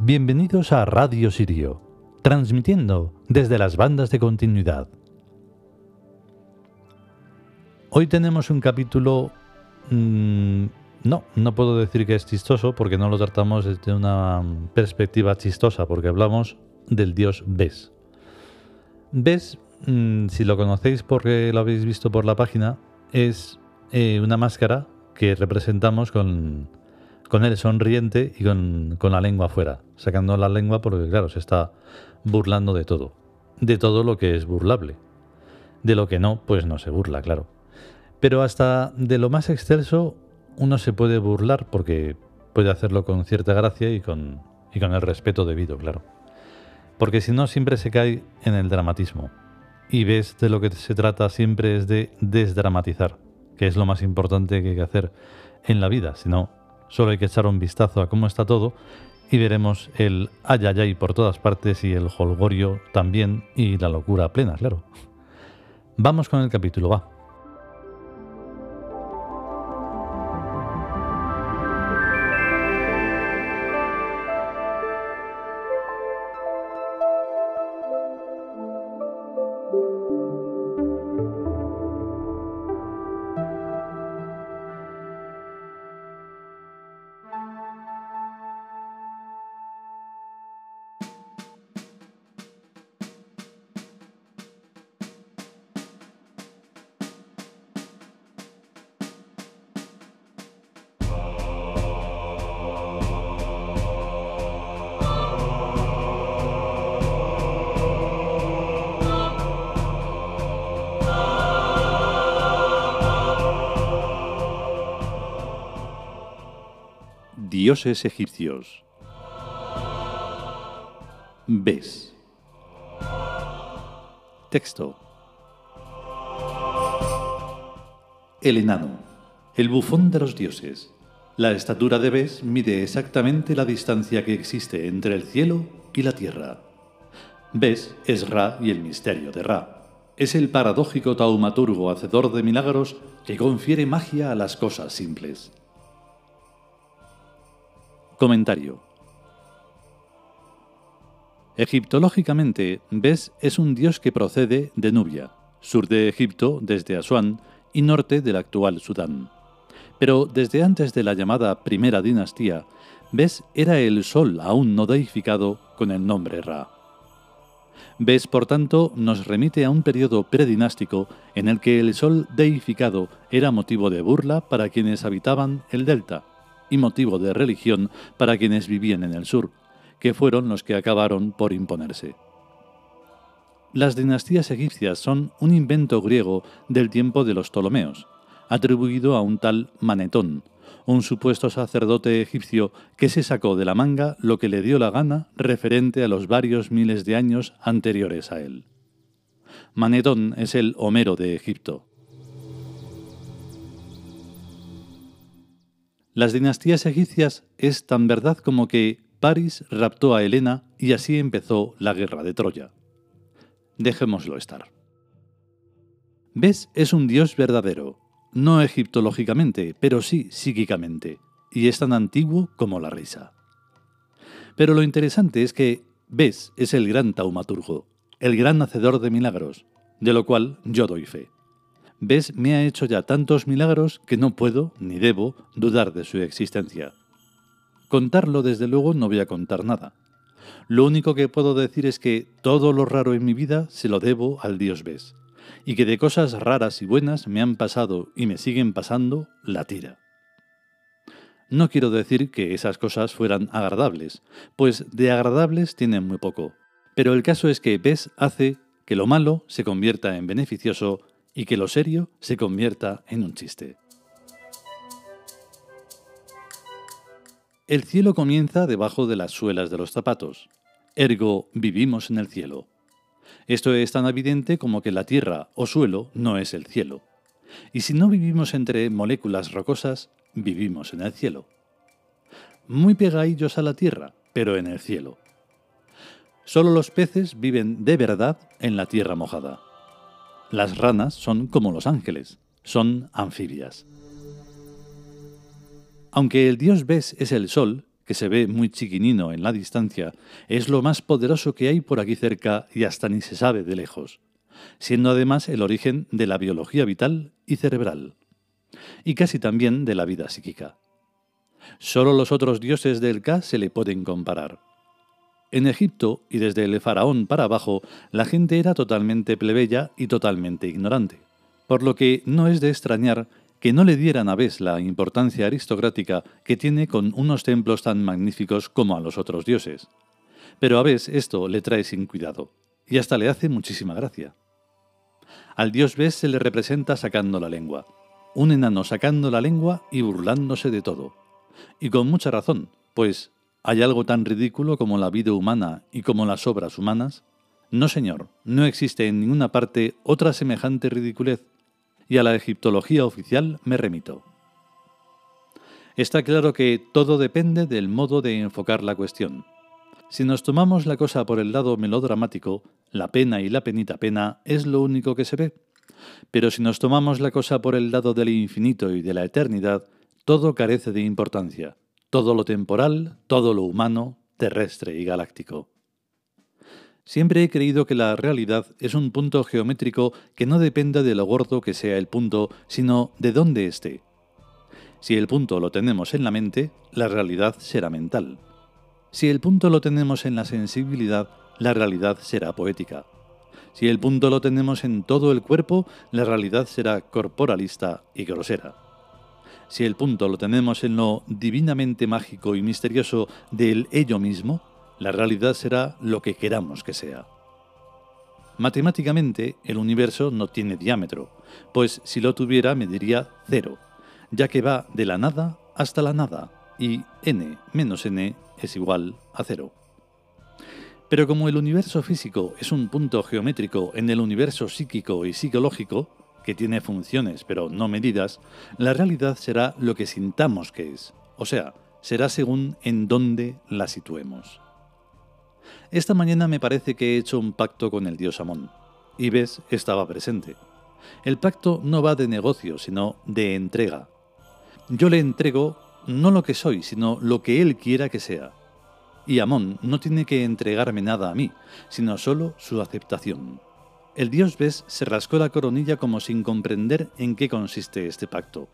Bienvenidos a Radio Sirio, transmitiendo desde las bandas de continuidad. Hoy tenemos un capítulo... mmm, no, no puedo decir que es chistoso porque no lo tratamos desde una perspectiva chistosa, porque hablamos del dios Bes. Bes, mmm, si lo conocéis porque lo habéis visto por la página, es eh, una máscara que representamos con, con él sonriente y con, con, la lengua afuera, sacando la lengua porque, claro, se está burlando de todo, de todo lo que es burlable. De lo que no, pues no se burla, claro. Pero hasta de lo más excelso uno se puede burlar porque puede hacerlo con cierta gracia y con, y con el respeto debido, claro. Porque si no, siempre se cae en el dramatismo. Y ves de lo que se trata siempre es de desdramatizar, que es lo más importante que hay que hacer en la vida. Si no, solo hay que echar un vistazo a cómo está todo y veremos el ayayay por todas partes y el holgorio también y la locura plena, claro. Vamos con el capítulo, va. Dioses egipcios. Ves. Texto. El enano, el bufón de los dioses. La estatura de Bes mide exactamente la distancia que existe entre el cielo y la tierra. Bes es Ra y el misterio de Ra. Es el paradójico taumaturgo hacedor de milagros que confiere magia a las cosas simples. Comentario. Egiptológicamente, Bes es un dios que procede de Nubia, sur de Egipto desde Asuán y norte del actual Sudán. Pero desde antes de la llamada Primera Dinastía, Bes era el sol aún no deificado con el nombre Ra. Bes, por tanto, nos remite a un periodo predinástico en el que el sol deificado era motivo de burla para quienes habitaban el delta, y motivo de religión para quienes vivían en el sur, que fueron los que acabaron por imponerse. Las dinastías egipcias son un invento griego del tiempo de los Ptolomeos, atribuido a un tal Manetón, un supuesto sacerdote egipcio que se sacó de la manga lo que le dio la gana referente a los varios miles de años anteriores a él. Manetón es el Homero de Egipto. Las dinastías egipcias es tan verdad como que París raptó a Helena y así empezó la guerra de Troya. Dejémoslo estar. Bes es un dios verdadero, no egiptológicamente, pero sí psíquicamente, y es tan antiguo como la risa. Pero lo interesante es que Bes es el gran taumaturgo, el gran hacedor de milagros, de lo cual yo doy fe. Ves me ha hecho ya tantos milagros que no puedo, ni debo, dudar de su existencia. Contarlo, desde luego, no voy a contar nada. Lo único que puedo decir es que todo lo raro en mi vida se lo debo al Dios Ves, y que de cosas raras y buenas me han pasado y me siguen pasando la tira. No quiero decir que esas cosas fueran agradables, pues de agradables tienen muy poco, pero el caso es que Ves hace que lo malo se convierta en beneficioso y que lo serio se convierta en un chiste. El cielo comienza debajo de las suelas de los zapatos. Ergo, vivimos en el cielo. Esto es tan evidente como que la tierra o suelo no es el cielo. Y si no vivimos entre moléculas rocosas, vivimos en el cielo. Muy pegadillos a la tierra, pero en el cielo. Solo los peces viven de verdad en la tierra mojada. Las ranas son como los ángeles, son anfibias. Aunque el dios Bes es el sol, que se ve muy chiquinino en la distancia, es lo más poderoso que hay por aquí cerca y hasta ni se sabe de lejos, siendo además el origen de la biología vital y cerebral, y casi también de la vida psíquica. Solo los otros dioses del Ka se le pueden comparar. En Egipto y desde el faraón para abajo, la gente era totalmente plebeya y totalmente ignorante, por lo que no es de extrañar que no le dieran a Bes la importancia aristocrática que tiene con unos templos tan magníficos como a los otros dioses. Pero a Bes esto le trae sin cuidado, y hasta le hace muchísima gracia. Al dios Bes se le representa sacando la lengua, un enano sacando la lengua y burlándose de todo. Y con mucha razón, pues ¿hay algo tan ridículo como la vida humana y como las obras humanas? No, señor, no existe en ninguna parte otra semejante ridiculez y a la egiptología oficial me remito. Está claro que todo depende del modo de enfocar la cuestión. Si nos tomamos la cosa por el lado melodramático, la pena y la penita pena es lo único que se ve. Pero si nos tomamos la cosa por el lado del infinito y de la eternidad, todo carece de importancia. Todo lo temporal, todo lo humano, terrestre y galáctico. Siempre he creído que la realidad es un punto geométrico que no depende de lo gordo que sea el punto, sino de dónde esté. Si el punto lo tenemos en la mente, la realidad será mental. Si el punto lo tenemos en la sensibilidad, la realidad será poética. Si el punto lo tenemos en todo el cuerpo, la realidad será corporalista y grosera. Si el punto lo tenemos en lo divinamente mágico y misterioso del ello mismo, la realidad será lo que queramos que sea. Matemáticamente, el universo no tiene diámetro, pues si lo tuviera mediría cero, ya que va de la nada hasta la nada, y n menos n es igual a cero. Pero como el universo físico es un punto geométrico en el universo psíquico y psicológico, que tiene funciones pero no medidas, la realidad será lo que sintamos que es, o sea, será según en dónde la situemos. Esta mañana me parece que he hecho un pacto con el dios Amón. Y ves, estaba presente. El pacto no va de negocio, sino de entrega. Yo le entrego no lo que soy, sino lo que él quiera que sea. Y Amón no tiene que entregarme nada a mí, sino solo su aceptación. El dios Bes se rascó la coronilla como sin comprender en qué consiste este pacto,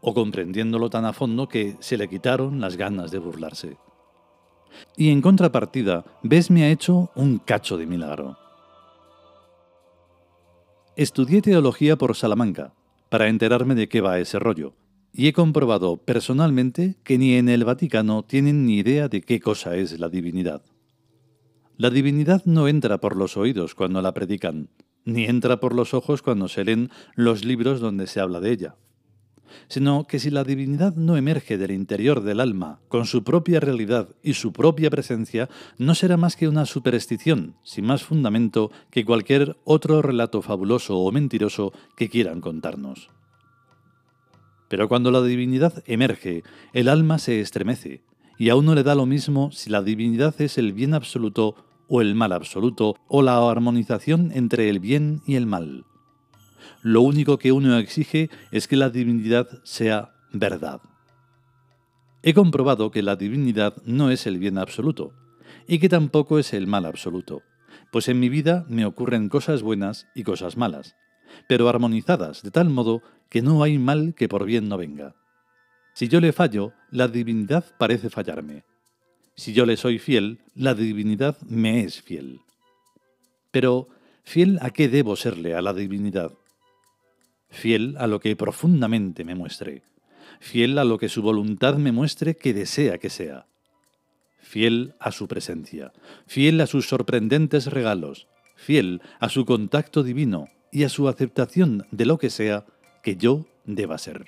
o comprendiéndolo tan a fondo que se le quitaron las ganas de burlarse. Y en contrapartida, Bes me ha hecho un cacho de milagro. Estudié teología por Salamanca, para enterarme de qué va ese rollo, y he comprobado personalmente que ni en el Vaticano tienen ni idea de qué cosa es la divinidad. La divinidad no entra por los oídos cuando la predican, ni entra por los ojos cuando se leen los libros donde se habla de ella sino que si la divinidad no emerge del interior del alma, con su propia realidad y su propia presencia, no será más que una superstición, sin más fundamento que cualquier otro relato fabuloso o mentiroso que quieran contarnos. Pero cuando la divinidad emerge, el alma se estremece, y a uno le da lo mismo si la divinidad es el bien absoluto o el mal absoluto, o la armonización entre el bien y el mal lo único que uno exige es que la divinidad sea verdad. He comprobado que la divinidad no es el bien absoluto, y que tampoco es el mal absoluto, pues en mi vida me ocurren cosas buenas y cosas malas, pero armonizadas de tal modo que no hay mal que por bien no venga. Si yo le fallo, la divinidad parece fallarme. Si yo le soy fiel, la divinidad me es fiel. Pero, ¿fiel a qué debo serle a la divinidad? fiel a lo que profundamente me muestre, fiel a lo que su voluntad me muestre que desea que sea, fiel a su presencia, fiel a sus sorprendentes regalos, fiel a su contacto divino y a su aceptación de lo que sea que yo deba ser.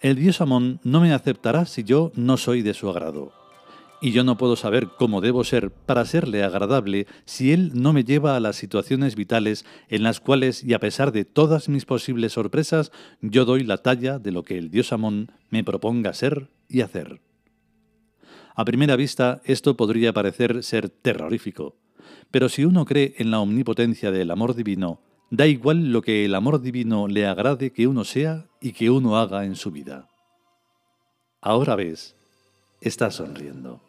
El dios Amón no me aceptará si yo no soy de su agrado y yo no puedo saber cómo debo ser para serle agradable si Él no me lleva a las situaciones vitales en las cuales, y a pesar de todas mis posibles sorpresas, yo doy la talla de lo que el dios Amón me proponga ser y hacer. A primera vista, esto podría parecer ser terrorífico, pero si uno cree en la omnipotencia del amor divino, da igual lo que el amor divino le agrade que uno sea y que uno haga en su vida. Ahora ves, está sonriendo.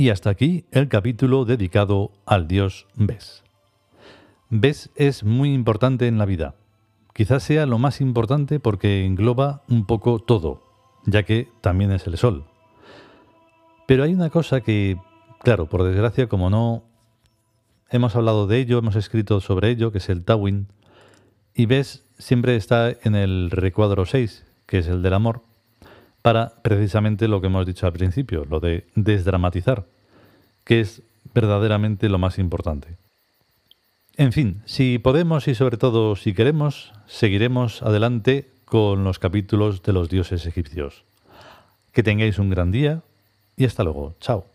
Y hasta aquí el capítulo dedicado al dios Bes. Bes es muy importante en la vida. Quizás sea lo más importante porque engloba un poco todo, ya que también es el sol. Pero hay una cosa que, claro, por desgracia, como no hemos hablado de ello, hemos escrito sobre ello, que es el Tawin, y Bes siempre está en el recuadro 6, que es el del amor, para precisamente lo que hemos dicho al principio, lo de desdramatizar, que es verdaderamente lo más importante. En fin, si podemos y sobre todo si queremos, seguiremos adelante con los capítulos de los dioses egipcios. Que tengáis un gran día y hasta luego. Chao.